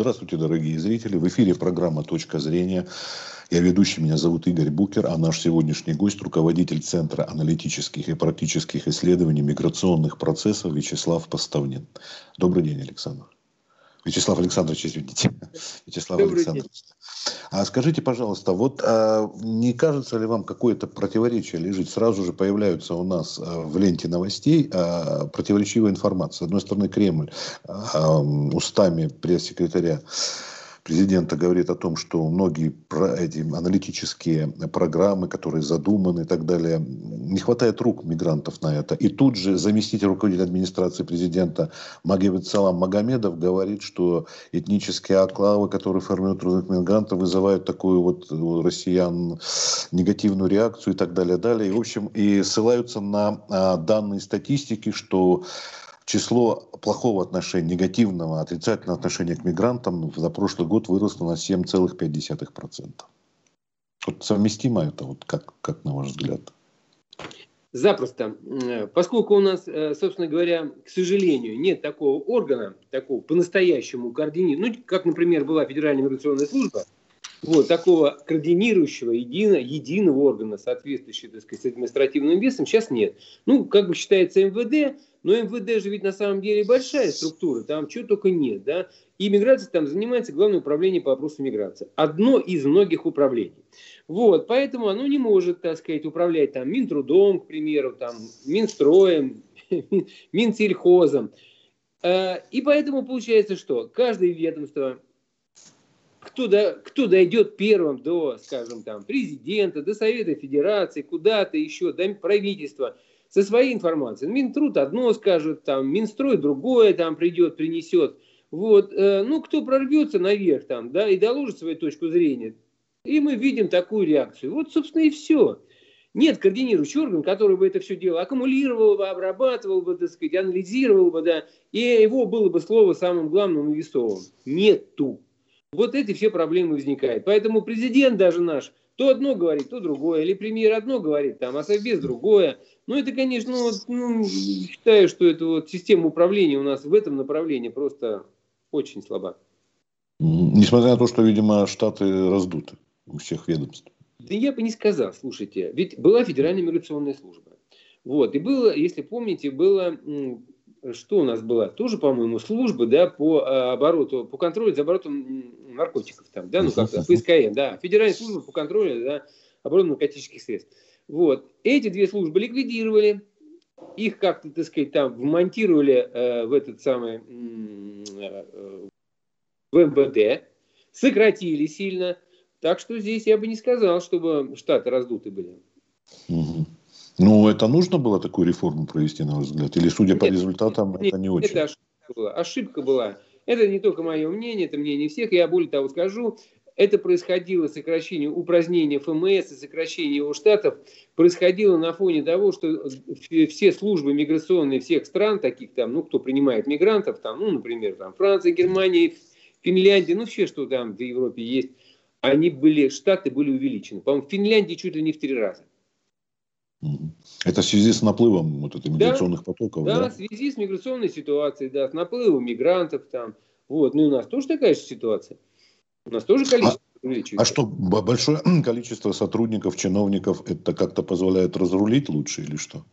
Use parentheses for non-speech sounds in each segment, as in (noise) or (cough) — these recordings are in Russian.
Здравствуйте, дорогие зрители. В эфире программа «Точка зрения». Я ведущий, меня зовут Игорь Букер, а наш сегодняшний гость – руководитель Центра аналитических и практических исследований миграционных процессов Вячеслав Поставнин. Добрый день, Александр. Вячеслав Александрович, извините. (laughs) Вячеслав Добрый Александрович. День. А скажите, пожалуйста, вот а, не кажется ли вам какое-то противоречие лежит? Сразу же появляются у нас а, в ленте новостей а, противоречивая информация. С одной стороны, Кремль а, устами пресс-секретаря президента говорит о том, что многие эти аналитические программы, которые задуманы и так далее, не хватает рук мигрантов на это. И тут же заместитель руководителя администрации президента Магомед Салам Магомедов говорит, что этнические оклавы, которые формируют трудных мигрантов, вызывают такую вот у россиян негативную реакцию и так далее, далее. И, в общем, и ссылаются на а, данные статистики, что число плохого отношения, негативного, отрицательного отношения к мигрантам за прошлый год выросло на 7,5%. Вот совместимо это, вот как, как на ваш взгляд? Запросто. Поскольку у нас, э, собственно говоря, к сожалению, нет такого органа, такого по-настоящему координирующего, ну, как, например, была Федеральная миграционная служба, вот, такого координирующего едино, единого органа, соответствующего, так сказать, с административным весом, сейчас нет. Ну, как бы считается МВД, но МВД же ведь на самом деле большая структура, там чего только нет, да. И миграция там занимается Главное управление по вопросу миграции. Одно из многих управлений. Вот, поэтому оно не может, так сказать, управлять там Минтрудом, к примеру, там Минстроем, (laughs) Минсельхозом. Э, и поэтому получается, что каждое ведомство, кто, до, кто дойдет первым до, скажем, там, президента, до Совета Федерации, куда-то еще, до правительства – со своей информацией. Минтруд одно скажет, там, Минстрой другое там придет, принесет. Вот, э, ну, кто прорвется наверх там, да, и доложит свою точку зрения, и мы видим такую реакцию. Вот, собственно, и все. Нет координирующего органа, который бы это все дело аккумулировал бы, обрабатывал бы, так сказать, анализировал бы, да, и его было бы слово самым главным и весовым. Нету. Вот эти все проблемы возникают. Поэтому президент даже наш то одно говорит, то другое. Или премьер одно говорит, там, а совбез другое. Ну, это, конечно, вот, ну, считаю, что эта вот система управления у нас в этом направлении просто очень слаба. Несмотря на то, что, видимо, штаты раздуты у всех ведомств. Да я бы не сказал, слушайте, ведь была Федеральная миграционная служба. Вот, и было, если помните, было, что у нас была, тоже, по-моему, служба, да, по а, обороту, по контролю за оборотом наркотиков там, да, ну как-то, по да, Федеральная служба по контролю за оборотом наркотических средств. Вот. Эти две службы ликвидировали, их как-то, так сказать, там вмонтировали э, в этот самый э, в МВД, сократили сильно. Так что здесь я бы не сказал, чтобы штаты раздуты были. Угу. Ну, это нужно было такую реформу провести, на ваш взгляд? Или, судя нет, по результатам, нет, это не очень? Это ошибка была. Ошибка была. Это не только мое мнение, это мнение всех. Я более того скажу, это происходило сокращение, упразднение ФМС и сокращение его штатов происходило на фоне того, что все службы миграционные всех стран, таких там, ну, кто принимает мигрантов, там, ну, например, там Франция, Германия, Финляндия, ну, все, что там в Европе есть, они были, штаты были увеличены. По-моему, в Финляндии чуть ли не в три раза. Это в связи с наплывом вот этих миграционных да, потоков, да? Да, в связи с миграционной ситуацией, да, с наплывом мигрантов там. Вот, ну, у нас тоже такая же ситуация. У нас тоже количество а, увеличивается. А что, большое (clears throat) количество сотрудников, чиновников, это как-то позволяет разрулить лучше или что?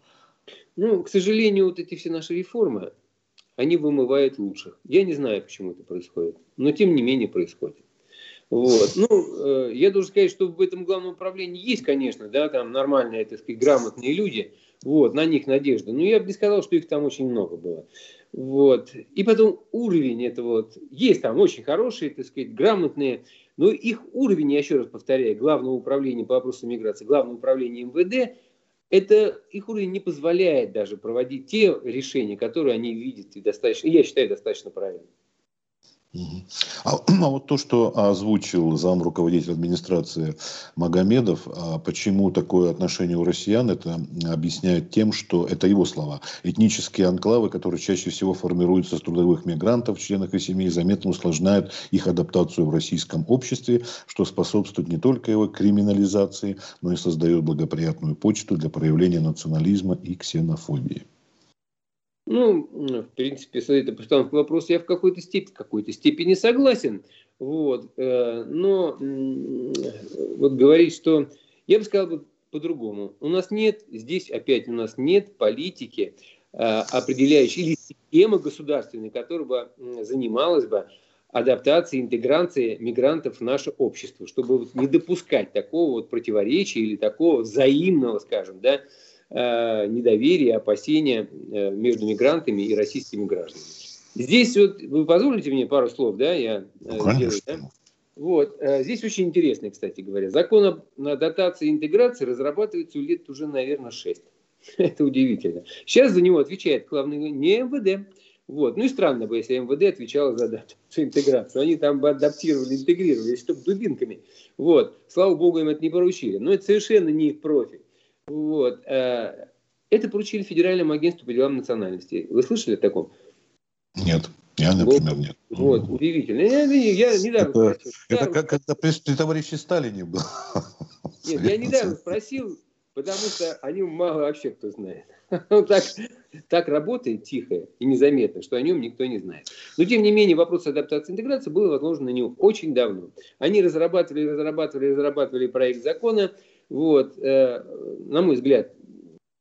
Ну, к сожалению, вот эти все наши реформы, они вымывают лучших. Я не знаю, почему это происходит, но тем не менее происходит. Вот. Ну, э, я должен сказать, что в этом главном управлении есть, конечно, да, там нормальные, так сказать, грамотные люди, вот, на них надежда. Но я бы не сказал, что их там очень много было. Вот. И потом уровень это вот, есть там очень хорошие, так сказать, грамотные, но их уровень, я еще раз повторяю, Главного управления по вопросам миграции, Главного управления МВД, это их уровень не позволяет даже проводить те решения, которые они видят и достаточно, я считаю, достаточно правильными. А, (clears throat) а вот то, что озвучил зам руководитель администрации Магомедов, а почему такое отношение у россиян, это объясняет тем, что это его слова. Этнические анклавы, которые чаще всего формируются из трудовых мигрантов, членов их семей, заметно усложняют их адаптацию в российском обществе, что способствует не только его криминализации, но и создает благоприятную почту для проявления национализма и ксенофобии. Ну, в принципе, с этой постановкой вопроса я в какой-то степени, какой-то степени согласен. Вот. Э, но вот говорить, что... Я бы сказал по-другому. У нас нет, здесь опять у нас нет политики, э, определяющей, или системы государственной, которая бы занималась бы адаптацией, интеграцией мигрантов в наше общество, чтобы не допускать такого вот противоречия или такого взаимного, скажем, да, э, недоверия, опасения между мигрантами и российскими гражданами. Здесь вот, вы позволите мне пару слов, да, я ну, э, конечно. сделаю, да? Вот, э, здесь очень интересно, кстати говоря. Закон о дотации и интеграции разрабатывается лет уже, наверное, 6. (laughs) Это удивительно. Сейчас за него отвечает главный не МВД. Вот. Ну и странно бы, если МВД отвечало за адаптацию интеграцию. Они там бы адаптировали, интегрировали, чтобы дубинками. Вот. Слава богу, им это не поручили. Но это совершенно не их профиль. Вот. Э, это поручили Федеральному агентству по делам национальностей. Вы слышали о таком? Нет. Я, например, вот, нет. Вот, удивительно. Я, я, я недавно это, спросил. Это как когда при, при товарище Сталине был. (laughs) Нет, я недавно спросил, потому что о нем мало вообще кто знает. (laughs) Он так, так работает тихо и незаметно, что о нем никто не знает. Но, тем не менее, вопрос адаптации и интеграции был возложен на него очень давно. Они разрабатывали, разрабатывали, разрабатывали проект закона. Вот, э, на мой взгляд,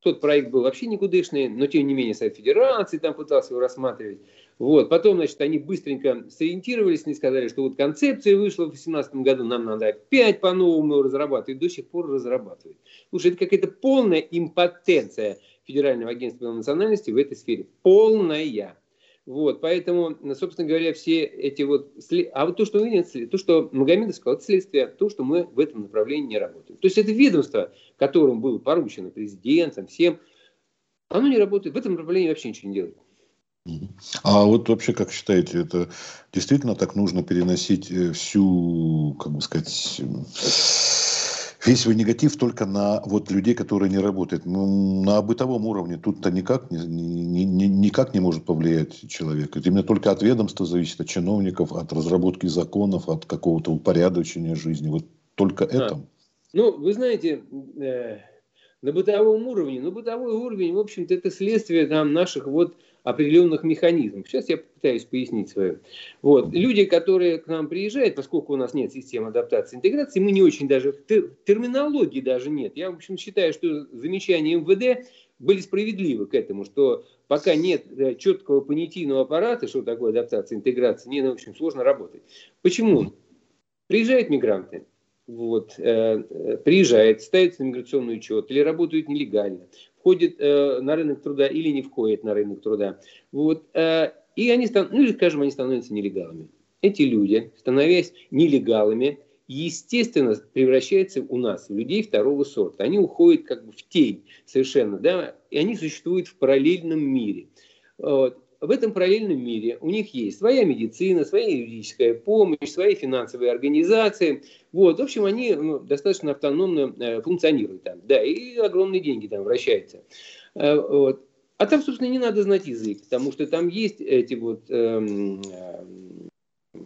тот проект был вообще никудышный, но, тем не менее, Совет Федерации там пытался его рассматривать. Вот. Потом, значит, они быстренько сориентировались и сказали, что вот концепция вышла в 2018 году, нам надо опять по-новому разрабатывать. До сих пор разрабатывают. Слушай, это какая-то полная импотенция Федерального агентства национальности в этой сфере. Полная. Вот, поэтому, собственно говоря, все эти вот... А вот то, что видите, то, что Магомедов сказал, это следствие то, что мы в этом направлении не работаем. То есть это ведомство, которому было поручено президентом, всем, оно не работает, в этом направлении вообще ничего не делает. А вот вообще, как считаете, это действительно так нужно переносить э, всю, как бы сказать, весь свой негатив только на вот людей, которые не работают. Ну, на бытовом уровне тут-то никак не, не, не, никак не может повлиять человек. Это именно только от ведомства зависит, от чиновников, от разработки законов, от какого-то упорядочения жизни. Вот только а, это. Ну, вы знаете, э, на бытовом уровне, ну, бытовой уровень, в общем-то, это следствие там, наших вот определенных механизмов. Сейчас я попытаюсь пояснить свое. Вот. Люди, которые к нам приезжают, поскольку у нас нет системы адаптации и интеграции, мы не очень даже, терминологии даже нет. Я, в общем, считаю, что замечания МВД были справедливы к этому, что пока нет э, четкого понятийного аппарата, что такое адаптация, интеграция, не, ну, в общем, сложно работать. Почему? Приезжают мигранты, вот, э, э приезжает, ставится на миграционный учет или работают нелегально входит э, на рынок труда или не входит на рынок труда. Вот, и они, ну или, скажем, они становятся нелегалами. Эти люди, становясь нелегалами, естественно, превращаются у нас в людей второго сорта. Они уходят как бы в тень совершенно, да, и они существуют в параллельном мире. Вот в этом параллельном мире у них есть своя медицина, своя юридическая помощь, свои финансовые организации. Вот, в общем, они ну, достаточно автономно э, функционируют там, да, и огромные деньги там вращаются. Э, вот. А там, собственно, не надо знать язык, потому что там есть эти вот эм, э,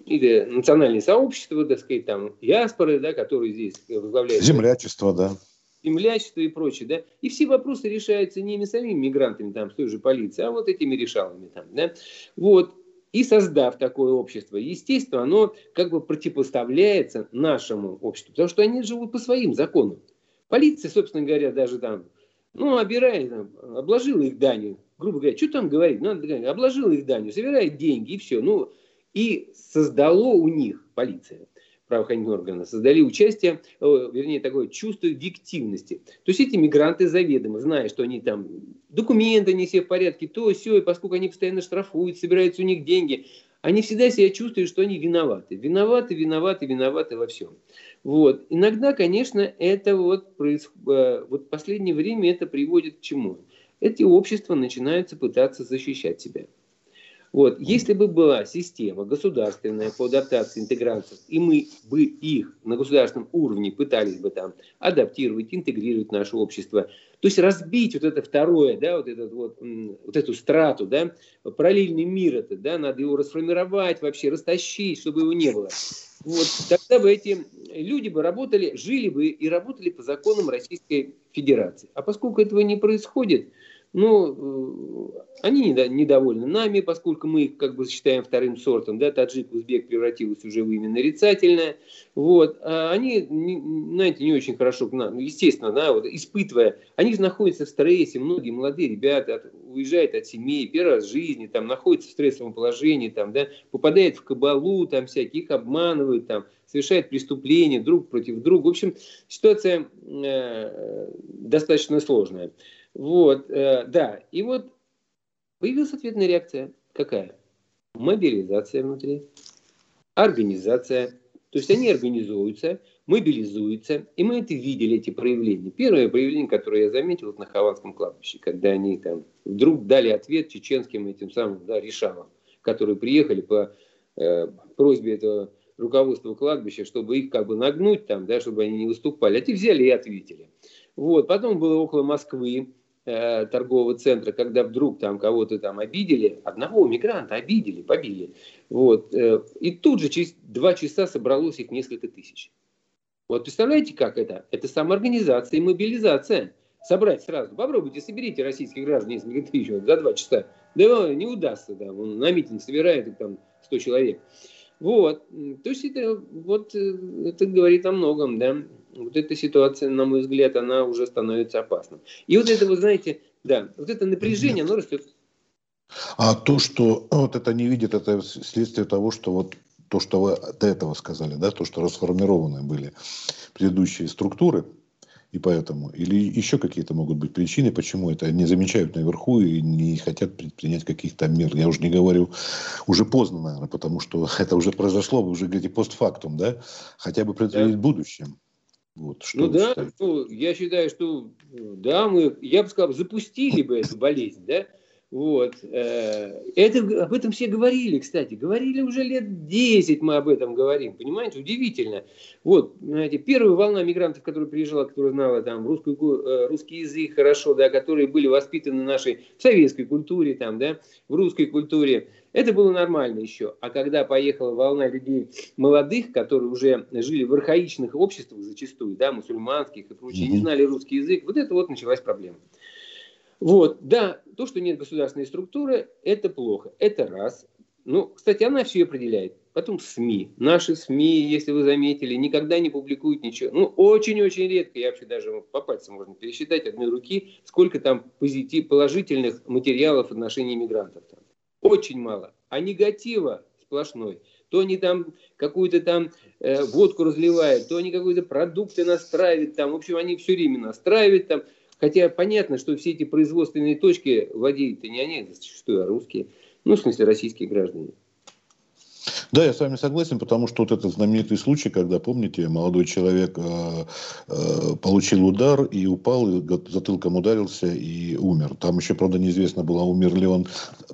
или национальные сообщества, так сказать, там, диаспоры, да, которые здесь возглавляют. Землячество, да землячество и прочее, да, и все вопросы решаются не самими мигрантами, там, с той же полицией, а вот этими решалами, там, да, вот, и создав такое общество, естественно, оно как бы противопоставляется нашему обществу, потому что они живут по своим законам. Полиция, собственно говоря, даже там, ну, обирает, там, обложила их данью, грубо говоря, что там говорить, надо говорить, обложила их данью, собирает деньги и все, ну, и создало у них полиция правоохранительные органы создали участие, вернее, такое чувство виктивности. То есть эти мигранты заведомо, зная, что они там документы не все в порядке, то все, и поскольку они постоянно штрафуют, собираются у них деньги, они всегда себя чувствуют, что они виноваты. Виноваты, виноваты, виноваты во всем. Вот. Иногда, конечно, это вот, происход... Э, вот в последнее время это приводит к чему? Эти общества начинают пытаться защищать себя. Вот. Если бы была система государственная по адаптации, интеграции, и мы бы их на государственном уровне пытались бы там адаптировать, интегрировать в наше общество, то есть разбить вот это второе, да, вот, этот вот, вот эту страту, да, параллельный мир это, да, надо его расформировать вообще, растащить, чтобы его не было. Вот, тогда бы эти люди бы работали, жили бы и работали по законам Российской Федерации. А поскольку этого не происходит, Ну, они недовольны нами, поскольку мы их как бы считаем вторым сортом, да, таджик, узбек превратилось уже в имя нарицательное, вот, а они, знаете, не очень хорошо к нам, естественно, да, вот, испытывая, они же находятся в стрессе, многие молодые ребята от, уезжают от семьи, первый раз в жизни, там, находятся в стрессовом положении, там, да, попадают в кабалу, там, всяких обманывают, там, совершают преступления друг против друга, в общем, ситуация э, достаточно сложная. Вот, э, да. И вот появилась ответная реакция. Какая? Мобилизация внутри, организация. То есть они организуются, мобилизуются, и мы это видели, эти проявления. Первое проявление, которое я заметил вот на Хованском кладбище, когда они там вдруг дали ответ чеченским этим самым да, решалам, которые приехали по э, просьбе этого руководства кладбища, чтобы их как бы нагнуть там, да, чтобы они не выступали. А те взяли и ответили. Вот. Потом было около Москвы, Э, торгового центра, когда вдруг там кого-то там обидели, одного мигранта обидели, побили. Вот. Э, и тут же через два часа собралось их несколько тысяч. Вот представляете, как это? Это самоорганизация и мобилизация. Собрать сразу. Попробуйте, соберите российских граждан несколько тысяч вот, за два часа. Да не удастся, да. Он на митинг собирает их там 100 человек. Вот. То есть это, вот, э, это говорит о многом, да вот эта ситуация, на мой взгляд, она уже становится опасной. И вот это, вы знаете, да, вот это напряжение, оно растет. А то, что вот это не видит, это следствие того, что вот то, что вы до этого сказали, да, то, что расформированы были предыдущие структуры, и поэтому, или еще какие-то могут быть причины, почему это не замечают наверху и не хотят предпринять каких-то мер. Я уже не говорю, уже поздно, наверное, потому что (laughs) это уже произошло, вы уже говорите постфактум, да, хотя бы предпринять да. в будущем. Вот, что ну да, ну, я считаю, что да, мы, я бы сказал, запустили бы эту болезнь, да, вот. Э, это, об этом все говорили, кстати. Говорили уже лет 10 мы об этом говорим. Понимаете, удивительно. Вот, знаете, первая волна мигрантов, которая приезжала, которая знала там русскую, э, русский язык хорошо, да, которые были воспитаны в нашей советской культуре, там, да, в русской культуре, это было нормально еще. А когда поехала волна людей молодых, которые уже жили в архаичных обществах зачастую, да, мусульманских и прочее, не знали русский язык, вот это вот началась проблема. Вот, да, то, что нет государственной структуры, это плохо. Это раз. Ну, кстати, она все определяет. Потом СМИ. Наши СМИ, если вы заметили, никогда не публикуют ничего. Ну, очень-очень редко. Я вообще даже по пальцам можно пересчитать одной руки, сколько там позитив, положительных материалов в отношении мигрантов. Там. Очень мало. А негатива сплошной. То они там какую-то там э, водку разливают, то они какие-то продукты настраивают там. В общем, они все время настраивают там. Хотя понятно, что все эти производственные точки владеют не они, зачастую, а русские. Ну, в смысле, российские граждане. Да, я с вами согласен, потому что вот этот знаменитый случай, когда, помните, молодой человек э, э, получил удар и упал, и затылком ударился и умер. Там еще, правда, неизвестно было, умер ли он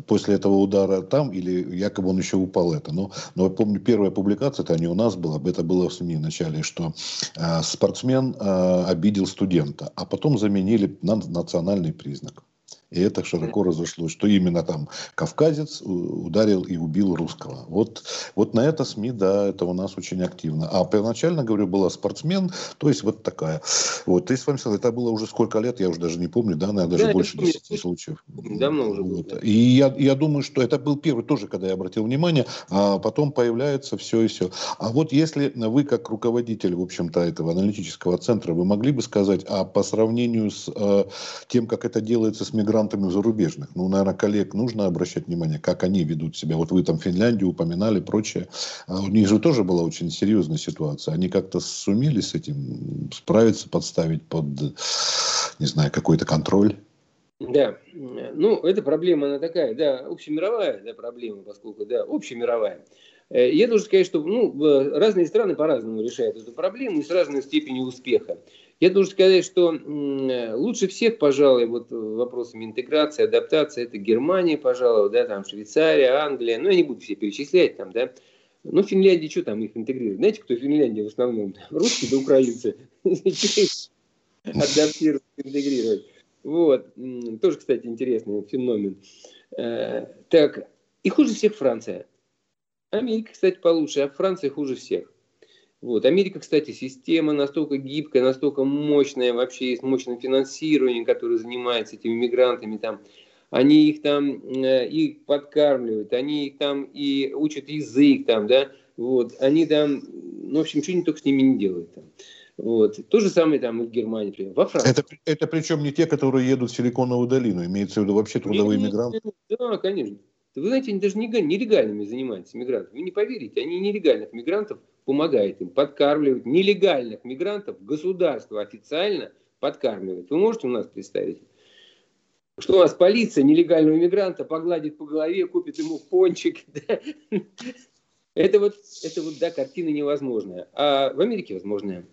после этого удара там или якобы он еще упал это. Но, но помню, первая публикация, это не у нас была, это было в СМИ вначале, что э, спортсмен обидел студента, а потом заменили на национальный признак. И это широко разошлось, что именно там кавказец ударил и убил русского. Вот, вот на это СМИ, да, это у нас очень активно. А первоначально, говорю, была спортсмен, то есть вот такая. Вот, и с вами сказал, это было уже сколько лет, я уже даже не помню, да, наверное, даже да, больше 10 случаев. Давно уже вот. было. И я, я думаю, что это был первый тоже, когда я обратил внимание, а потом появляется все и все. А вот если вы, как руководитель, в общем-то, этого аналитического центра, вы могли бы сказать, а по сравнению с э, тем, как это делается с мигрантами, мигрантами зарубежных. Ну, наверное, коллег нужно обращать внимание, как они ведут себя. Вот вы там Финляндию упоминали, прочее. А у них же тоже была очень серьезная ситуация. Они как-то сумели с этим справиться, подставить под, не знаю, какой-то контроль. Да, ну, эта проблема, она такая, да, общемировая да, проблема, поскольку, да, общемировая. Э, я должен сказать, что ну, разные страны по-разному решают эту проблему и с разной степенью успеха. Я должен сказать, что лучше всех, пожалуй, вот вопросами интеграции, адаптации, это Германия, пожалуй, да, там Швейцария, Англия, ну, я не буду все перечислять там, да, ну, Финляндия, что там их интегрирует? Знаете, кто Финляндия в основном? (laughs) Русские да украинцы. (laughs) Адаптировать, интегрировать. Вот. Тоже, кстати, интересный феномен. Э, так, и хуже всех Франция. Америка, кстати, получше, а Франция хуже всех. Вот. Америка, кстати, система настолько гибкая, настолько мощная, вообще есть мощное финансирование, которое занимается этими мигрантами, там, они их там э, их подкармливают, они их там и учат язык там, да, вот, они там, ну, в общем, что они только с ними не делают там. Вот. То же самое там и в Германии, например, во Франции. Это, это причем не те, которые едут в Силиконовую долину, имеется в виду вообще трудовые мигранты? Да, конечно. Вы знаете, они даже нелегальными занимаются мигрантами. Вы не поверите, они нелегальных мигрантов помогают им, подкармливают. Нелегальных мигрантов государство официально подкармливает. Вы можете у нас представить? Что у нас полиция нелегального мигранта погладит по голове, купит ему пончик. (laughs) Да? Это вот, это вот, да, картина невозможная. А в Америке возможная.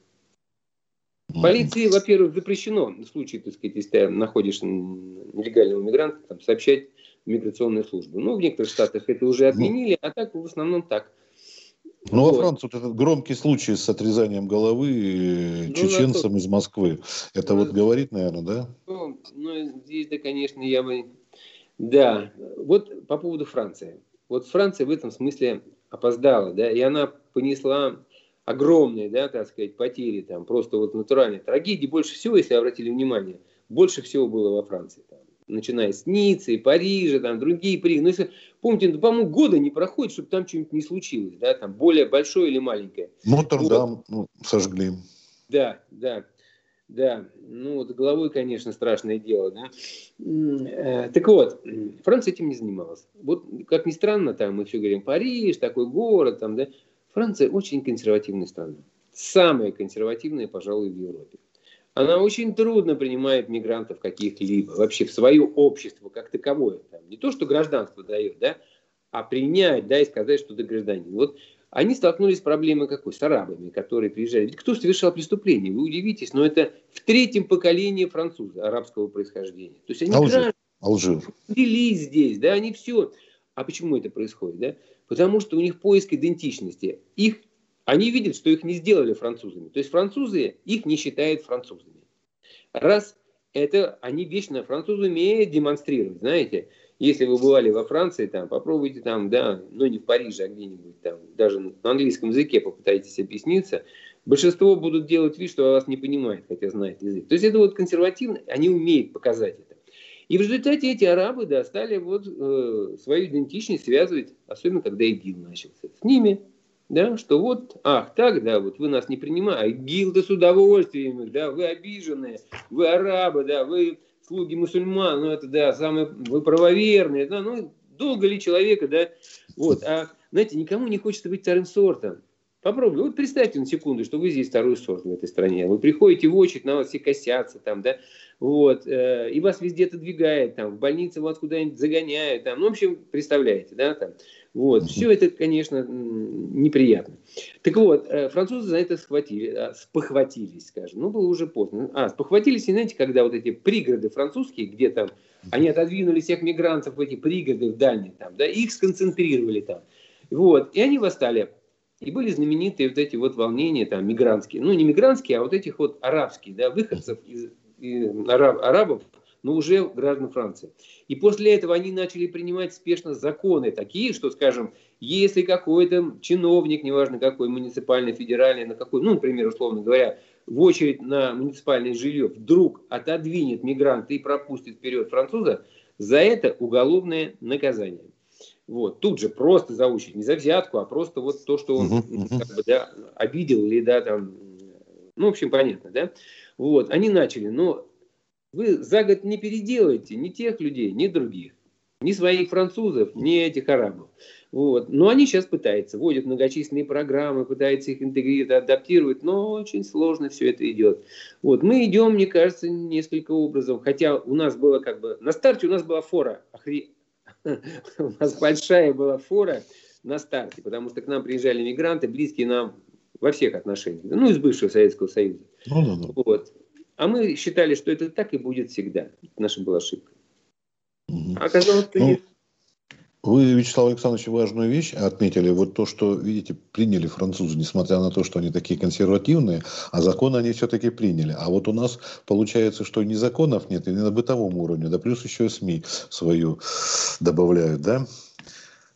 Полиции, во-первых, запрещено в случае, так сказать, если ты находишь нелегального мигранта, там, сообщать в миграционную службу. Ну, в некоторых штатах это уже отменили, а так в основном так. Ну, вот. во Франции вот этот громкий случай с отрезанием головы э, ну, чеченцам из Москвы. Это ну, вот говорит, наверное, да? Ну, ну, здесь, да, конечно, я бы... Да, вот по поводу Франции. Вот Франция в этом смысле опоздала, да, и она понесла огромные, да, так сказать, потери, там, просто вот натуральные трагедии. Больше всего, если обратили внимание, больше всего было во Франции. Там, начиная с Ниццы, Парижа, там, другие при. Ну, если, помните, ну, по-моему, года не проходит, чтобы там что-нибудь не случилось, да, там, более большое или маленькое. Нотр-Дам вот. ну, сожгли. Да, да. Да, ну вот головой, конечно, страшное дело, да. Э, так вот, Франция этим не занималась. Вот, как ни странно, там мы все говорим, Париж, такой город, там, да. Франция очень консервативная страна. Самая консервативная, пожалуй, в Европе. Она очень трудно принимает мигрантов каких-либо, вообще в свое общество как таковое. Там, не то, что гражданство дает, да, а принять, да, и сказать, что ты гражданин. Вот они столкнулись с проблемой какой? С арабами, которые приезжали. Ведь кто совершал преступление? Вы удивитесь, но это в третьем поколении французы арабского происхождения. То есть они Алжир. Алжир. родились здесь, да, они все. А почему это происходит, да? Потому что у них поиск идентичности. Их они видят, что их не сделали французами. То есть французы их не считают французами. Раз это они вечно французы умеют демонстрировать, знаете. Если вы бывали во Франции, там, попробуйте там, да, ну не в Париже, а где-нибудь там, даже на английском языке попытайтесь объясниться, большинство будут делать вид, что вас не понимает, хотя знает язык. То есть это вот консервативно, они умеют показать это. И в результате эти арабы да, стали вот, э, свою идентичность связывать, особенно когда ИГИЛ начался. С ними да, что вот, ах, так, да, вот вы нас не принимаете, ГИЛ-то с удовольствием, да, вы обиженные, вы арабы, да, вы слуги мусульман, ну это, да, самые, вы правоверные, да, ну, долго ли человека, да, вот, а, знаете, никому не хочется быть вторым сортом. Попробуйте, вот представьте на секунду, что вы здесь второй сорт в этой стране, вы приходите в очередь, на вас все косятся там, да, вот, э, и вас везде отодвигает, там, в больнице вас куда-нибудь загоняют, там, ну, в общем, представляете, да, там, вот, все это, конечно, неприятно. Так вот, э, французы за это схватили, а, спохватились, скажем, ну, было уже поздно. А, спохватились, и знаете, когда вот эти пригороды французские, где там, они отодвинули всех мигрантов в эти пригороды в дальние, там, да, их сконцентрировали там, вот, и они восстали. И были знаменитые вот эти вот волнения там мигрантские, ну не мигрантские, а вот этих вот арабские, да, выходцев из араб, арабов, но уже граждан Франции. И после этого они начали принимать спешно законы такие, что, скажем, если какой-то чиновник, неважно какой, муниципальный, федеральный, на какой, ну, например, условно говоря, в очередь на муниципальное жилье вдруг отодвинет мигранта и пропустит вперед француза, за это уголовное наказание. Вот, тут же просто за очередь, не за взятку, а просто вот то, что он как бы, да, обидел или да, там, ну, в общем, понятно, да. Вот, они начали, но вы за год не переделаете ни тех людей, ни других. Ни своих французов, ни этих арабов. Вот. Но они сейчас пытаются, вводят многочисленные программы, пытаются их интегрировать, адаптировать, но очень сложно все это идет. Вот. Мы идем, мне кажется, несколько образом, хотя у нас было как бы, на старте у нас была фора, охре... (laughs) у нас большая была фора на старте, потому что к нам приезжали мигранты, близкие нам во всех отношениях, ну, из бывшего Советского Союза. Ну, да, да. Вот. А мы считали, что это так и будет всегда. Это наша была ошибка. Угу. А оказалось, что ну, нет. Вы, Вячеслав Александрович, важную вещь отметили. Вот то, что, видите, приняли французы, несмотря на то, что они такие консервативные, а законы они все-таки приняли. А вот у нас получается, что ни законов нет, и не на бытовом уровне, да плюс еще СМИ свою добавляют, да?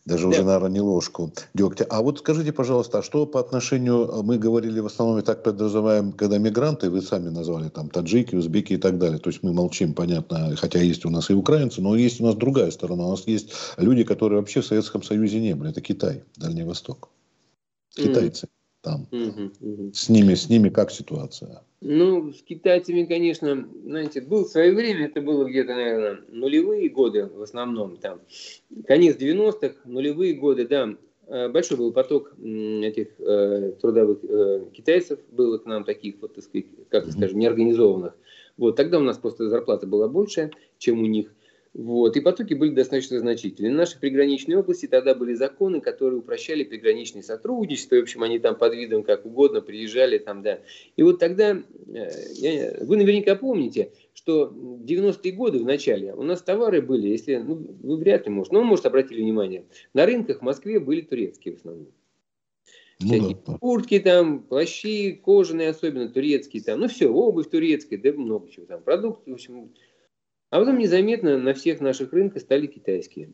Даже да. уже, наверное, не ложку дегтя. А вот скажите, пожалуйста, а что по отношению, мы говорили в основном, так подразумеваем, когда мигранты, вы сами назвали там таджики, узбеки и так далее. То есть мы молчим, понятно, хотя есть у нас и украинцы, но есть у нас другая сторона. У нас есть люди, которые вообще в Советском Союзе не были. Это Китай, Дальний Восток. Китайцы. Mm там. Угу, угу. С ними, с ними как ситуация? Ну, с китайцами, конечно, знаете, был в свое время, это было где-то, наверное, нулевые годы в основном, там, конец 90-х, нулевые годы, да, э, большой был поток этих э, трудовых э, китайцев, было к нам таких, вот, так сказать, как скажем, неорганизованных. Вот, тогда у нас просто зарплата была больше, чем у них. Вот. И потоки были достаточно значительные. В нашей приграничной области тогда были законы, которые упрощали приграничное сотрудничество. В общем, они там под видом как угодно приезжали. Там, да. И вот тогда, э, вы наверняка помните, что в 90-е годы в начале у нас товары были, если, ну, вы вряд ли, может, но, может, обратили внимание, на рынках в Москве были турецкие в основном. Ну, да. Куртки там, плащи, кожаные особенно, турецкие там, ну все, обувь турецкая, да много чего там, продукты, в общем, а потом незаметно на всех наших рынках стали китайские.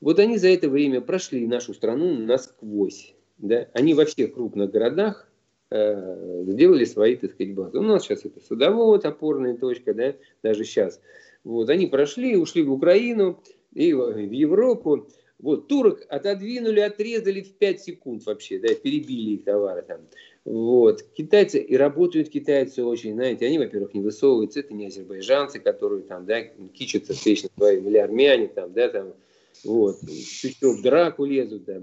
Вот они за это время прошли нашу страну насквозь. Да? Они во всех крупных городах э, сделали свои, так сказать, базы. У нас сейчас это садовод, опорная точка, да, даже сейчас. Вот, они прошли, ушли в Украину и в Европу. Вот, турок отодвинули, отрезали в 5 секунд вообще, да, перебили их товары там. Вот. Китайцы, и работают китайцы очень, знаете, они, во-первых, не высовываются, это не азербайджанцы, которые там, да, кичатся вечно своими, или армяне там, да, там, вот, чуть в драку лезут, да.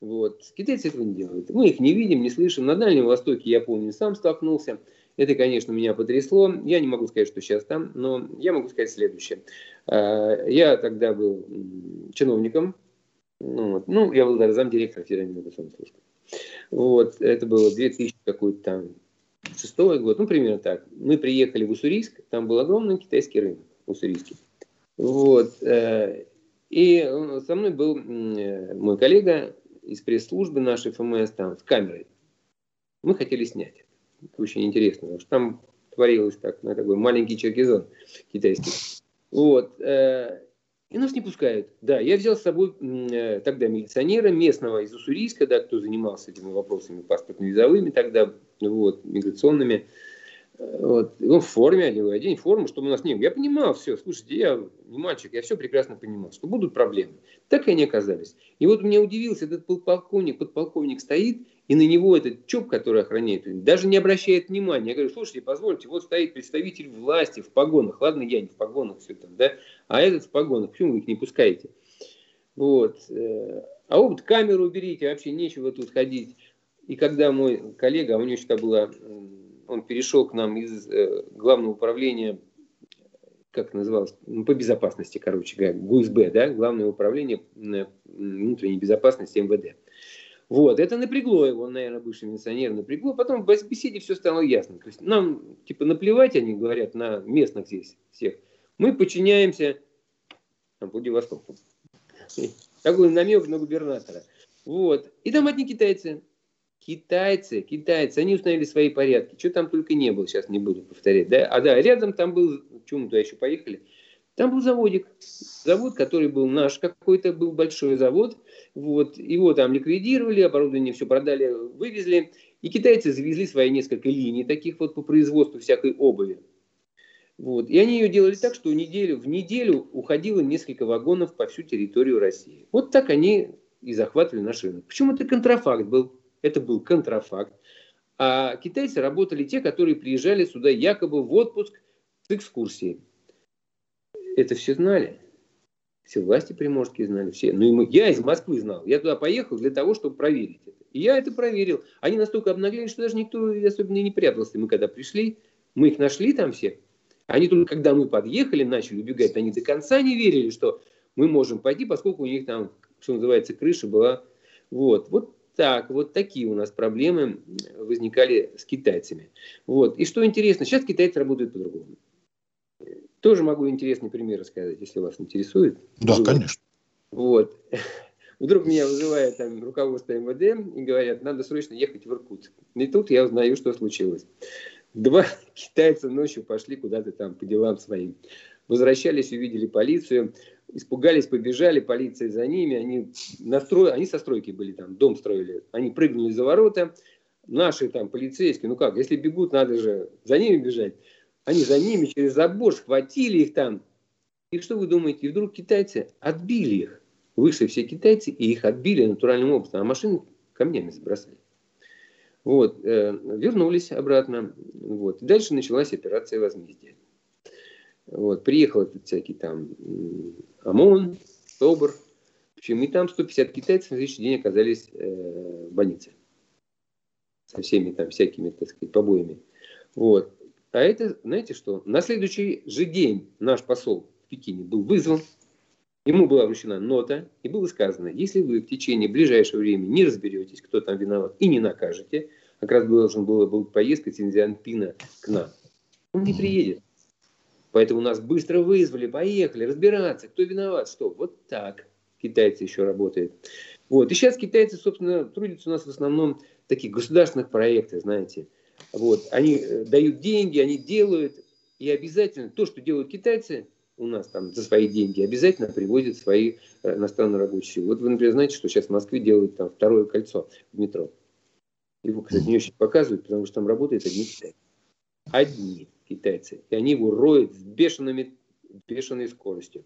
Вот. Китайцы этого не делают. Мы их не видим, не слышим. На Дальнем Востоке, я помню, сам столкнулся. Это, конечно, меня потрясло. Я не могу сказать, что сейчас там, но я могу сказать следующее. А, я тогда был чиновником. Ну, ну я был даже замдиректора Федеральной миграционной службы. Вот, это было 2000 какой-то там шестой год, ну, примерно так. Мы приехали в Уссурийск, там был огромный китайский рынок уссурийский. Вот, э, и со мной был э, мой коллега из пресс-службы нашей ФМС там с камерой. Мы хотели снять. Это очень интересно, потому что там творилось так, на такой маленький черкизон китайский. Вот. И нас не пускают. Да, я взял с собой э, тогда милиционера местного из Уссурийска, да, кто занимался этими вопросами паспортно-визовыми тогда, вот, миграционными. Вот. Он в форме, одел, одень форму, чтобы у нас не было. Я понимал все, слушайте, я не мальчик, я все прекрасно понимал, что будут проблемы. Так и они оказались. И вот меня удивился, этот полковник, подполковник стоит, и на него этот ЧОП, который охраняет, даже не обращает внимания. Я говорю, слушайте, позвольте, вот стоит представитель власти в погонах. Ладно, я не в погонах все там, да, а этот в погонах. Почему вы их не пускаете? Вот. Э, а вот камеру уберите, вообще нечего тут ходить. И когда мой коллега, а у него что была он перешел к нам из э, главного управления, как называлось, ну, по безопасности, короче говоря, ГУСБ, да, Главное управление внутренней безопасности МВД. Вот, это напрягло его, он, наверное, бывший милиционер напрягло. Потом в беседе все стало ясно. То есть нам, типа, наплевать, они говорят, на местных здесь всех. Мы подчиняемся там, Владивостоку. Такой намек на губернатора. Вот. И там одни китайцы. Китайцы, китайцы, они установили свои порядки. Что там только не было, сейчас не буду повторять. Да? А да, рядом там был, почему мы туда еще поехали, там был заводик. Завод, который был наш какой-то, был большой завод. Вот, его там ликвидировали, оборудование все продали, вывезли. И китайцы завезли свои несколько линий таких вот по производству всякой обуви. Вот. И они ее делали так, что неделю, в неделю уходило несколько вагонов по всю территорию России. Вот так они и захватывали наш рынок. Почему это контрафакт был? Это был контрафакт. А китайцы работали те, которые приезжали сюда якобы в отпуск с экскурсией. Это все знали. Все власти приморские знали, все. Ну, и мы, я из Москвы знал. Я туда поехал для того, чтобы проверить это. И я это проверил. Они настолько обнаглели, что даже никто особенно не прятался. Мы когда пришли, мы их нашли там всех. Они только когда мы подъехали, начали убегать, они до конца не верили, что мы можем пойти, поскольку у них там, что называется, крыша была. Вот. Вот так, вот такие у нас проблемы возникали с китайцами. Вот. И что интересно, сейчас китайцы работают по-другому. Тоже могу интересный пример рассказать, если вас интересует. Да, вот. конечно. Вот. (laughs) Вдруг меня вызывает там руководство МВД и говорят, надо срочно ехать в Иркутск. И тут я узнаю, что случилось. Два (laughs) китайца ночью пошли куда-то там по делам своим. Возвращались, увидели полицию. Испугались, побежали, полиция за ними, они, настрой, они со стройки были там, дом строили, они прыгнули за ворота, наши там полицейские, ну как, если бегут, надо же за ними бежать, они за ними через забор схватили их там, и что вы думаете, и вдруг китайцы отбили их, вышли все китайцы, и их отбили натуральным образом, а машины камнями забросали. Вот, э, вернулись обратно. Вот. И дальше началась операция возмездия. Вот, приехал этот всякий там ОМОН, СОБР. В общем, и там 150 китайцев на следующий день оказались э, в больнице. Со всеми там всякими, так сказать, побоями. Вот. А это, знаете что, на следующий же день наш посол в Пекине был вызван, ему была вручена нота, и было сказано, если вы в течение ближайшего времени не разберетесь, кто там виноват, и не накажете, как раз должен был, был поездка Синьцзянпина к нам, он не приедет. Поэтому нас быстро вызвали, поехали разбираться, кто виноват, что. Вот так китайцы еще работают. Вот. И сейчас китайцы, собственно, трудятся у нас в основном в таких государственных проектах, знаете. Вот. Они э, дают деньги, они делают, и обязательно то, что делают китайцы у нас там за свои деньги, обязательно привозят свои э, иностранные рабочие. Вот вы, например, знаете, что сейчас в Москве делают там второе кольцо в метро. Его, кстати, не очень показывают, потому что там работают одни китайцы. Одни китайцы. И они его роют с бешеными, бешеной скоростью.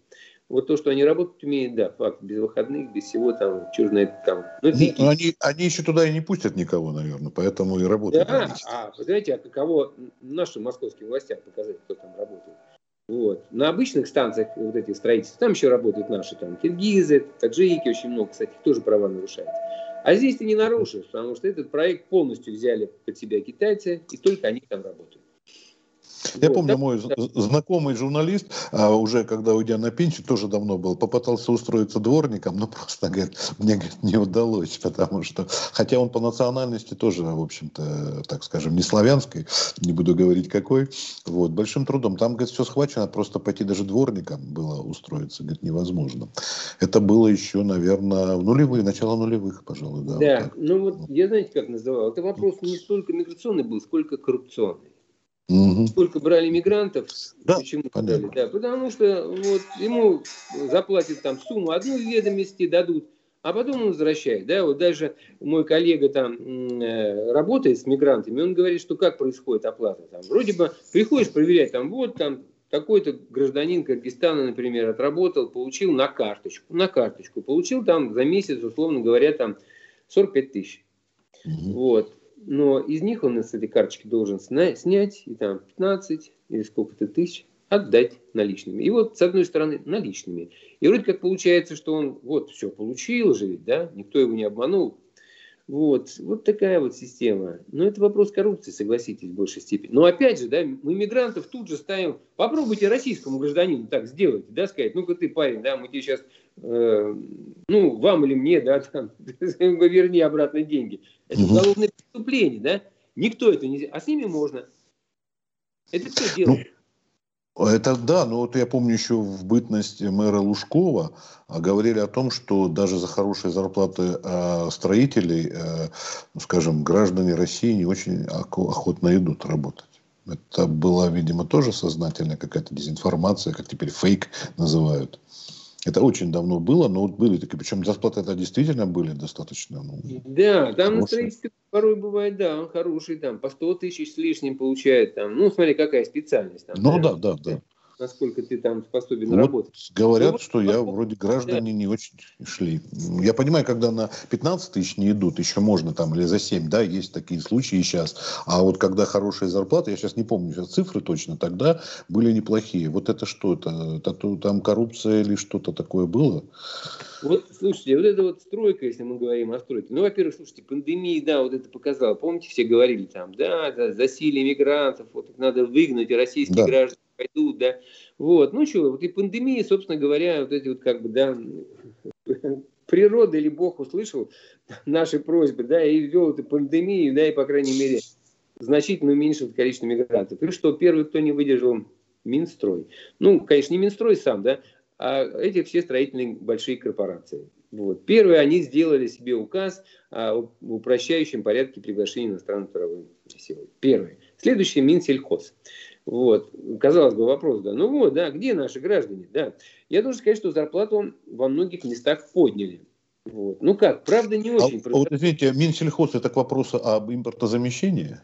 Вот то, что они работать умеют, да, факт, без выходных, без всего там, черное там. Ну, ну, они, они еще туда и не пустят никого, наверное, поэтому и работают. Да, а, вы знаете, а каково нашим московским властям показать, кто там работает? Вот. На обычных станциях вот этих строительств, там еще работают наши там киргизы, таджики, очень много, кстати, тоже права нарушают. А здесь ты не нарушишь, потому что этот проект полностью взяли под себя китайцы, и только они там работают. Я вот, помню, да, мой знакомый журналист, а, уже когда уйдя на пенсию, тоже давно был, попытался устроиться дворником, но (laughs) просто, говорит, мне говорит, не удалось, потому что, хотя он по национальности тоже, в общем-то, так скажем, не славянской, не буду говорить какой, вот, большим трудом. Там, говорит, все схвачено, просто пойти даже дворником было устроиться, говорит, невозможно. Это было еще, наверное, в нулевые, начало нулевых, пожалуй, да. Да, вот ну вот я знаете, как называл, это вопрос не столько миграционный был, сколько коррупционный. Угу. Сколько брали мигрантов? Да, почему брали? Да, потому что вот ему заплатят там сумму одну ведомости дадут, а потом он возвращает. Да, вот даже мой коллега там э, работает с мигрантами, он говорит, что как происходит оплата. Там, вроде бы приходишь проверять, там вот там такой-то гражданин Кыргызстана, например, отработал, получил на карточку, на карточку, получил там за месяц, условно говоря, там 45 тысяч. Угу. Вот но из них он с этой карточки должен снять и там 15 или сколько-то тысяч отдать наличными. И вот с одной стороны наличными. И вроде как получается, что он вот все получил же ведь, да, никто его не обманул. Вот, вот такая вот система. Но это вопрос коррупции, согласитесь, в большей степени. Но опять же, да, мы мигрантов тут же ставим. Попробуйте российскому гражданину так сделать, да, сказать, ну-ка ты парень, да, мы тебе сейчас, э, ну, вам или мне, да, там, (laughs) верни обратно деньги. Это уголовное преступление, да? Никто это не... А с ними можно. Это ну, делает? Это да, но вот я помню еще в бытности мэра Лужкова а, говорили о том, что даже за хорошие зарплаты э, строителей, э, ну, скажем, граждане России не очень охотно идут работать. Это была, видимо, тоже сознательная какая-то дезинформация, как теперь фейк называют. Это очень давно было, но вот были такие, причем зарплаты это действительно были достаточно. Ну, да, там хорошие. на строительстве порой бывает, да, он хороший, там по 100 тысяч с лишним получает, там, ну смотри, какая специальность. Там, ну да, да, да насколько ты там способен вот работать. Говорят, ну, что я вроде граждане да. не очень шли. Я понимаю, когда на 15 тысяч не идут, еще можно там, или за 7, да, есть такие случаи сейчас. А вот когда хорошие зарплаты, я сейчас не помню сейчас цифры точно, тогда были неплохие. Вот это что? Это, это там коррупция или что-то такое было? Вот, слушайте, вот эта вот стройка, если мы говорим о стройке, ну, во-первых, слушайте, пандемия, да, вот это показала. Помните, все говорили там, да, да засилие мигрантов, вот их надо выгнать, и российские да. граждане пойдут, да. Вот, ну что, вот и пандемия, собственно говоря, вот эти вот как бы, да, природа или Бог услышал наши просьбы, да, и ввел эту пандемию, да, и, по крайней мере, значительно уменьшил количество мигрантов. И что, первый, кто не выдержал, Минстрой. Ну, конечно, не Минстрой сам, да, а эти все строительные большие корпорации. Вот. Первое, они сделали себе указ о упрощающем порядке приглашения иностранных трудовых сил. Первое. Следующее – Минсельхоз. Вот. Казалось бы, вопрос, да. Ну вот, да, где наши граждане? Да. Я должен сказать, что зарплату во многих местах подняли. Вот. Ну как, правда не очень. А, вот извините, Минсельхоз это к вопросу об импортозамещении?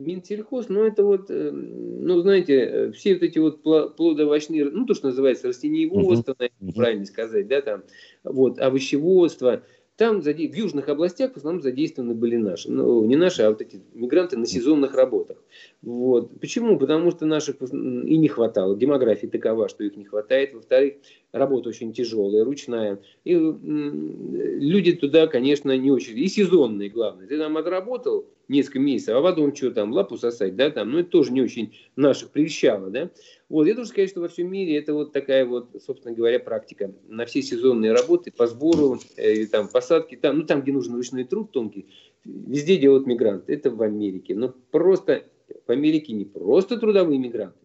Минсельхоз, ну это вот, э, ну знаете, э, все вот эти вот плодовочные, ну то, что называется растениеводство, uh-huh. правильно сказать, да, там, вот, овощеводство, там в южных областях в основном задействованы были наши. Ну, не наши, а вот эти мигранты на сезонных работах. Вот. Почему? Потому что наших и не хватало. Демография такова, что их не хватает. Во-вторых, работа очень тяжелая, ручная. И люди туда, конечно, не очень. И сезонные, главное. Ты там отработал несколько месяцев, а потом что там, лапу сосать, да, там, ну это тоже не очень наших прельщало, да. Вот, я должен сказать, что во всем мире это вот такая вот, собственно говоря, практика. На все сезонные работы по сбору, э, там, посадки, там, ну там, где нужен ручной труд тонкий, везде делают мигранты. Это в Америке. Но просто в Америке не просто трудовые мигранты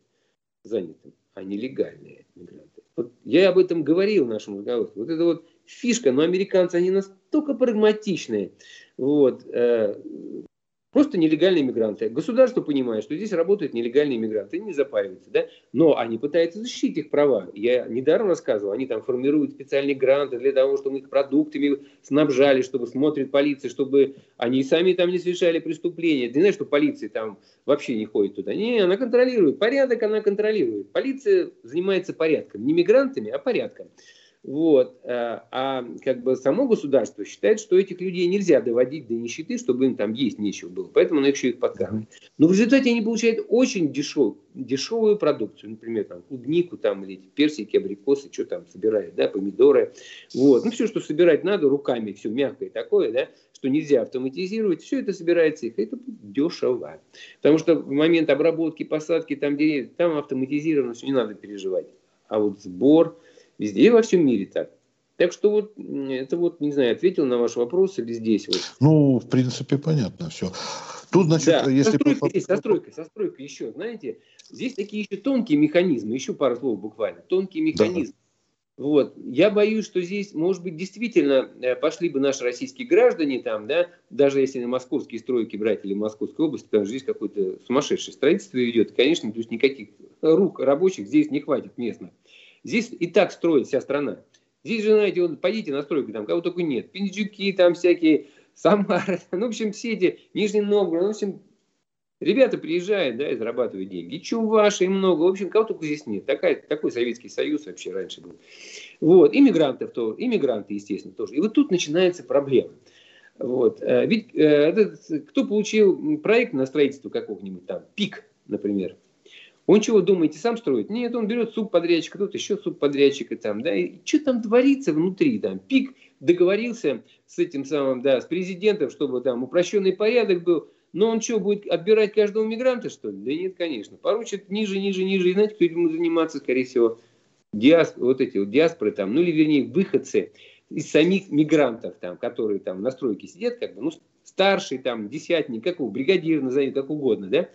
заняты, а нелегальные мигранты. Вот я об этом говорил в нашем разговоре. Вот это вот фишка, но американцы, они настолько прагматичные. Вот. Просто нелегальные мигранты. Государство понимает, что здесь работают нелегальные мигранты, и не запариваются, да? но они пытаются защитить их права. Я недаром рассказывал, они там формируют специальные гранты для того, чтобы их продуктами снабжали, чтобы смотрит полиция, чтобы они сами там не совершали преступления. Ты знаешь, что полиция там вообще не ходит туда. Не, она контролирует. Порядок она контролирует. Полиция занимается порядком. Не мигрантами, а порядком. Вот. Э, а как бы само государство считает, что этих людей нельзя доводить до нищеты, чтобы им там есть нечего было. Поэтому оно еще их подкармливает. Но в результате они получают очень дешев, дешевую продукцию. Например, там, клубнику там, или персики, абрикосы, что там собирают, да, помидоры. Вот. Ну, все, что собирать надо руками, все мягкое такое, да, что нельзя автоматизировать, все это собирается их. Это дешево. Потому что в момент обработки, посадки, там, деревьев, там автоматизировано, все не надо переживать. А вот сбор, Везде и во всем мире так. Так что вот это вот, не знаю, ответил на ваш вопрос или здесь вот. Ну, в принципе, понятно все. Тут, значит, да, если... Состройка есть, состройка, состройка еще, знаете, здесь такие еще тонкие механизмы, еще пару слов буквально, тонкие механизмы. Да. Вот. Я боюсь, что здесь, может быть, действительно э, пошли бы наши российские граждане там, да, даже если на московские стройки брать или Московской области, потому что здесь какое-то сумасшедшее строительство идет, конечно, то есть никаких рук рабочих здесь не хватит местных. Здесь и так строит вся страна. Здесь же, знаете, вот пойдите на стройку, там кого только нет. Пинджуки там всякие, Самара, (laughs) ну, в общем, все эти, Нижний Новгород, ну, в общем, ребята приезжают, да, и зарабатывают деньги. И Чуваши, и много, в общем, кого только здесь нет. Такая, такой Советский Союз вообще раньше был. Вот, иммигрантов то, иммигранты, естественно, тоже. И вот тут начинается проблема. Вот. Э, ведь э, этот, кто получил проект на строительство какого-нибудь там, ПИК, например, он чего думаете, сам строит? Нет, он берет субподрядчика, тут еще субподрядчика там, да, и что там творится внутри, там, пик договорился с этим самым, да, с президентом, чтобы там упрощенный порядок был, но он что, будет отбирать каждого мигранта, что ли? Да нет, конечно. Поручит ниже, ниже, ниже. И знаете, кто этим заниматься, скорее всего? Диас, вот эти вот диаспоры там, ну или вернее выходцы из самих мигрантов там, которые там на стройке сидят, как бы, ну, старший там, десятник, какого, бригадир, назовите как угодно, да,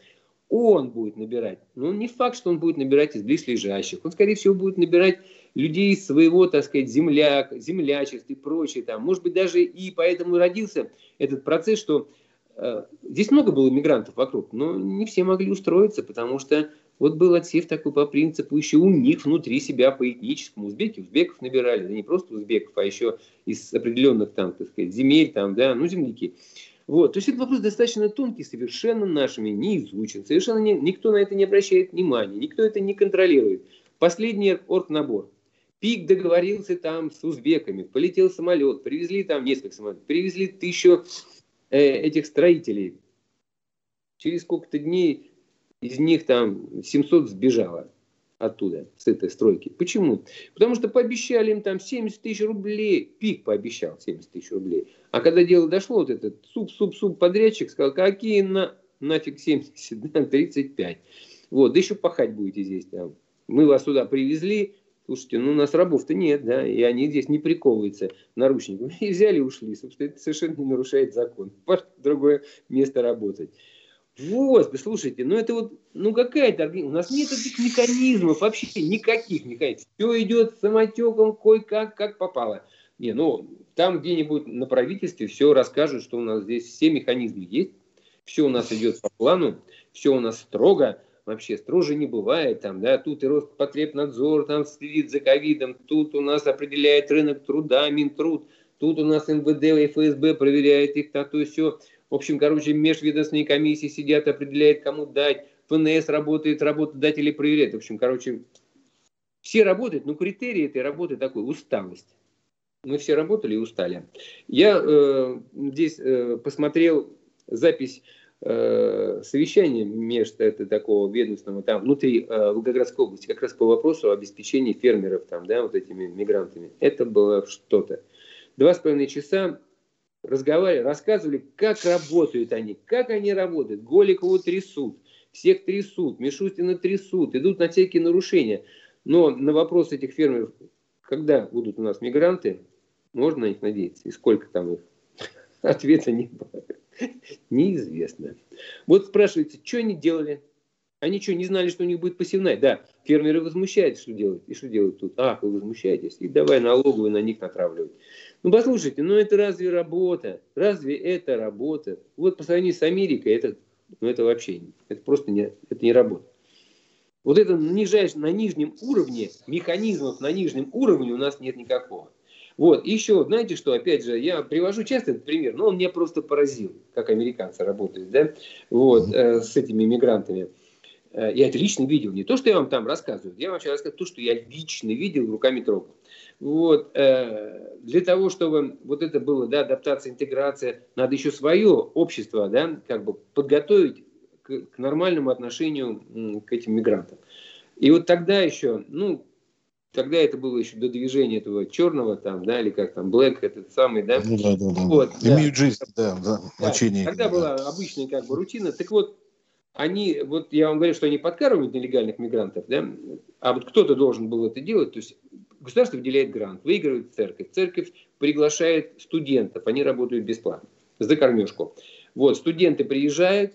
он будет набирать. Но не факт, что он будет набирать из близлежащих. Он, скорее всего, будет набирать людей из своего, так сказать, земляк, землячеств и прочее. Там. Может быть, даже и поэтому родился этот процесс, что э, здесь много было мигрантов вокруг, но не все могли устроиться, потому что вот был отсев такой по принципу еще у них внутри себя по этническому. Узбеки узбеков набирали, да не просто узбеков, а еще из определенных там, так сказать, земель, там, да, ну, земляки. Вот. То есть это вопрос достаточно тонкий, совершенно нашими не изучен, совершенно не, никто на это не обращает внимания, никто это не контролирует. Последний оргнабор. ПИК договорился там с узбеками, полетел самолет, привезли там несколько самолетов, привезли тысячу э, этих строителей. Через сколько-то дней из них там 700 сбежало оттуда, с этой стройки. Почему? Потому что пообещали им там 70 тысяч рублей, пик пообещал 70 тысяч рублей. А когда дело дошло, вот этот суп-суп-суп подрядчик сказал, какие на, нафиг 70, да, 35. Вот, да еще пахать будете здесь. Там. Мы вас сюда привезли, слушайте, ну у нас рабов-то нет, да, и они здесь не приковываются наручниками. И взяли и ушли. Собственно, это совершенно не нарушает закон. Другое место работать. Вот, слушайте, ну это вот, ну какая-то, у нас нет этих механизмов, вообще никаких механизмов. Все идет самотеком, кое-как, как попало. Не, ну, там где-нибудь на правительстве все расскажут, что у нас здесь все механизмы есть, все у нас идет по плану, все у нас строго, вообще строже не бывает, там, да, тут и Роспотребнадзор там следит за ковидом, тут у нас определяет рынок труда, Минтруд, тут у нас МВД и ФСБ проверяет их, так то и все. В общем, короче, межведомственные комиссии сидят, определяют, кому дать, ФНС работает, работодатели проверяют. В общем, короче, все работают, но критерий этой работы такой – усталость. Мы все работали и устали. Я э, здесь э, посмотрел запись э, совещания между это, такого ведомственного там внутри э, Волгоградской области, как раз по вопросу обеспечения фермеров там, да, вот этими мигрантами. Это было что-то. Два с половиной часа разговаривали, рассказывали, как работают они, как они работают. Голикову трясут, всех трясут, Мишустина трясут, идут на всякие нарушения. Но на вопрос этих фермеров, когда будут у нас мигранты, можно на них надеяться, и сколько там их? (laughs) Ответа не было. Неизвестно. Вот спрашивается, что они делали? Они что, не знали, что у них будет посевная? Да, фермеры возмущаются, что делают. И что делают тут? Ах, вы возмущаетесь. И давай налоговую на них натравливать. Ну, послушайте, ну это разве работа? Разве это работа? Вот по сравнению с Америкой, это, ну, это вообще, это просто не, это не работа. Вот это на, нижайшем, на нижнем уровне, механизмов на нижнем уровне у нас нет никакого. Вот, и еще, знаете что, опять же, я привожу часто этот пример, но он меня просто поразил, как американцы работают, да, вот, э, с этими мигрантами. Э, я это лично видел, не то, что я вам там рассказываю, я вам сейчас рассказываю то, что я лично видел, руками трогал. Вот, э, для того, чтобы вот это было, да, адаптация, интеграция, надо еще свое общество, да, как бы подготовить к, к нормальному отношению к этим мигрантам. И вот тогда еще, ну, тогда это было еще до движения этого черного там, да, или как там, Black, этот самый, да? Ну, да, да, да. Вот, Имеют да. жизнь, да, да, значение. Тогда была обычная как бы рутина. Так вот, они, вот я вам говорю, что они подкармливают нелегальных мигрантов, да, а вот кто-то должен был это делать, то есть государство выделяет грант, выигрывает церковь, церковь приглашает студентов, они работают бесплатно, за кормежку. Вот, студенты приезжают,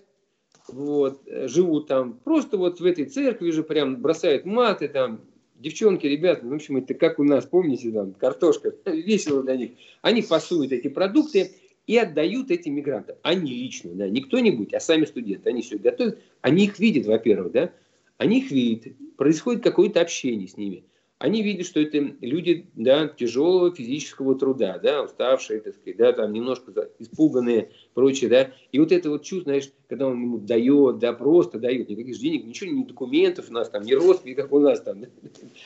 вот, живут там, просто вот в этой церкви же прям бросают маты там, девчонки, ребята, в общем, это как у нас, помните, там, картошка, (laughs) весело для них. Они фасуют эти продукты и отдают этим мигрантам. Они лично, да, не кто-нибудь, а сами студенты. Они все готовят, они их видят, во-первых, да, они их видят, происходит какое-то общение с ними они видят, что это люди да, тяжелого физического труда, да, уставшие, так сказать, да, там немножко испуганные, прочее, да. И вот это вот чувство, знаешь, когда он ему дает, да, просто дает, никаких денег, ничего, ни документов у нас там, ни родственников, как у нас там, да.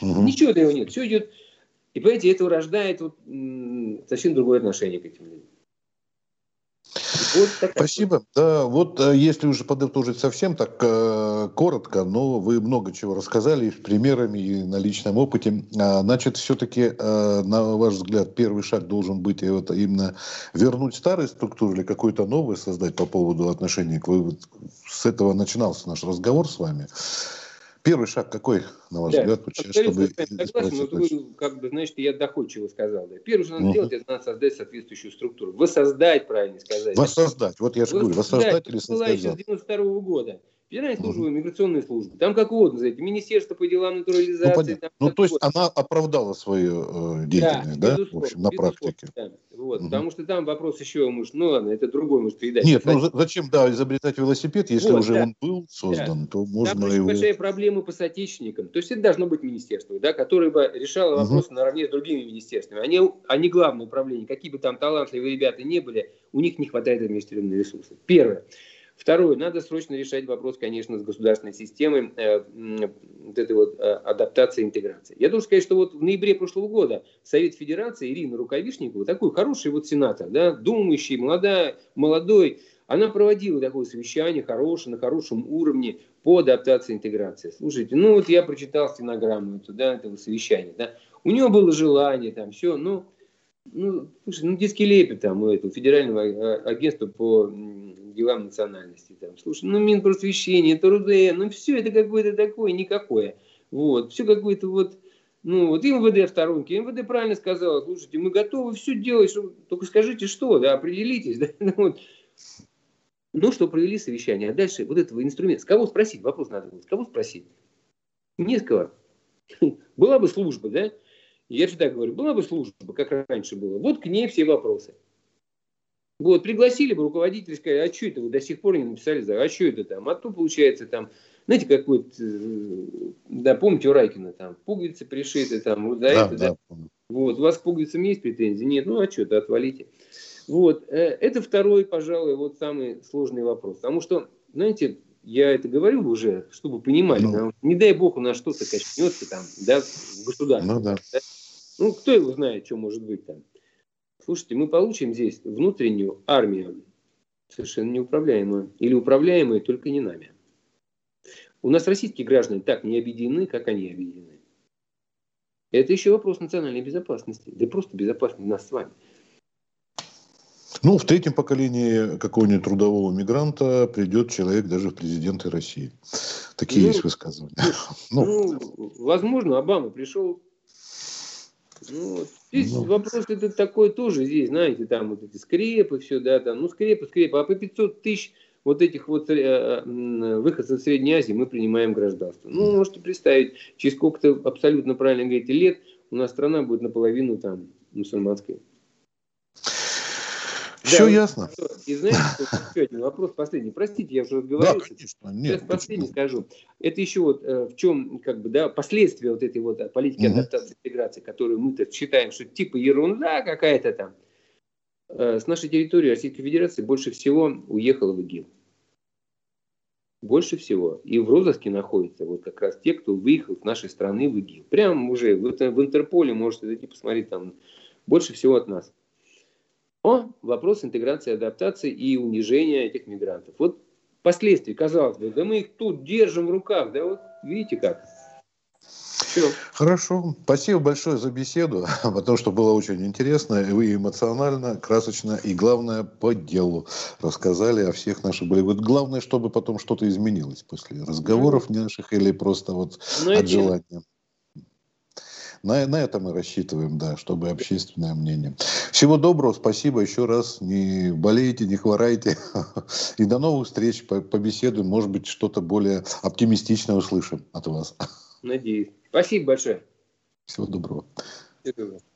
угу. ничего этого нет, все идет. И понимаете, это рождает вот, совсем другое отношение к этим людям. Вот Спасибо. Да, вот э, если уже подытожить совсем так э, коротко, но вы много чего рассказали и с примерами, и на личном опыте. А, значит, все-таки, э, на ваш взгляд, первый шаг должен быть это именно вернуть старые структуры или какой-то новый создать по поводу отношений к вы. С этого начинался наш разговор с вами. Первый шаг какой, на ваш да. взгляд, чтобы согласен, но вы, как бы, значит, я доходчиво сказал. Да. Первое, что надо угу. сделать, это надо создать соответствующую структуру. Воссоздать, правильно сказать. Воссоздать, вот я же говорю, воссоздать или создать. Была еще с 92 -го года. Федеральная служба, миграционная служба, там как угодно, знаете, Министерство по делам натурализации. Ну, там, ну то есть она оправдала свою э, деятельность, да, да? в общем, на практике. Да. Вот, угу. Потому что там вопрос еще, может, ну ладно, это другой, может, передать. Нет, ну зачем, да, изобретать велосипед, если вот, уже да. он был создан, да. то можно там его... большая проблема по соотечественникам. То есть это должно быть министерство, да, которое бы решало вопросы угу. наравне с другими министерствами. Они, они главное управление, какие бы там талантливые ребята не были, у них не хватает административных ресурсов. Первое. Второе, надо срочно решать вопрос, конечно, с государственной системой э, вот этой вот э, адаптации интеграции. Я должен сказать, что вот в ноябре прошлого года Совет Федерации Ирина Рукавишникова, такой хороший вот сенатор, да, думающий, молодая, молодой, она проводила такое совещание хорошее, на хорошем уровне по адаптации интеграции. Слушайте, ну вот я прочитал стенограмму эту, да, этого совещания, да, у него было желание там все, ну, ну, слушай, ну детский лепет там у этого федерального э, агентства по делам национальности. Там. Слушай, ну Минпросвещение, это РУДН, ну все это какое-то такое, никакое. Вот, все какое-то вот, ну вот и МВД в сторонке. МВД правильно сказала, слушайте, мы готовы все делать, что, только скажите что, да, определитесь. (laughs) Да, ну, вот. ну что, провели совещание, а дальше вот этого инструмента, с кого спросить, вопрос надо было, с кого спросить? Не с кого. (laughs) Была бы служба, да? Я всегда говорю, была бы служба, как раньше было. Вот к ней все вопросы. Вот, пригласили бы руководителя, сказали, а что это вы до сих пор не написали, а что это там? А то, получается, там, знаете, как вот, э, да, помните у Райкина, там, пуговицы пришиты, там, вот за да, это, да, да. Вот, у вас к пуговицам есть претензии? Нет, ну, а что-то, отвалите. Вот, э, это второй, пожалуй, вот самый сложный вопрос. Потому что, знаете, я это говорю уже, чтобы понимали, ну. не дай бог у нас что-то качнется там, да, в государстве. Ну, да. да. Ну, кто его знает, что может быть там. Слушайте, мы получим здесь внутреннюю армию, совершенно неуправляемую, или управляемую только не нами. У нас российские граждане так не объединены, как они объединены. Это еще вопрос национальной безопасности, да просто безопасности нас с вами. Ну, в третьем поколении какого-нибудь трудового мигранта придет человек даже в президенты России. Такие ну, есть высказывания. Ну, (laughs) ну, возможно, Обама пришел. Ну, здесь ну. вопрос это такой тоже здесь, знаете, там вот эти скрепы, все, да, там, ну, скрепы, скрепы, а по 500 тысяч вот этих вот э, выходцев из Средней Азии мы принимаем гражданство. Ну, можете представить, через сколько-то, абсолютно правильно говорите, лет у нас страна будет наполовину там мусульманской. Все да, ясно. И знаете, еще (laughs) один вопрос последний. Простите, я уже говорил. Да, конечно. Нет, Сейчас последний скажу. Это еще вот э, в чем как бы да последствия вот этой вот политики угу. адаптации интеграции, которую мы-то считаем, что типа ерунда какая-то там. Э, с нашей территории Российской Федерации больше всего уехало в ИГИЛ. Больше всего. И в розыске находятся вот как раз те, кто выехал с нашей страны в ИГИЛ. Прям уже в, в Интерполе можете зайти посмотреть там больше всего от нас. Но вопрос интеграции, адаптации и унижения этих мигрантов. Вот последствия, казалось бы, да мы их тут держим в руках, да вот видите как. Все. Хорошо. Спасибо большое за беседу, (laughs) потому что было очень интересно. Вы эмоционально, красочно и, главное, по делу рассказали о всех наших болевых. Главное, чтобы потом что-то изменилось после разговоров наших или просто вот ну, от желания. На, на это мы рассчитываем, да, чтобы общественное мнение. Всего доброго, спасибо еще раз. Не болейте, не хворайте. (laughs) И до новых встреч. Побеседуем, может быть, что-то более оптимистичное услышим от вас. Надеюсь. Спасибо большое. Всего доброго. Всего доброго.